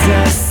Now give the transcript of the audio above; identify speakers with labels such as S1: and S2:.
S1: success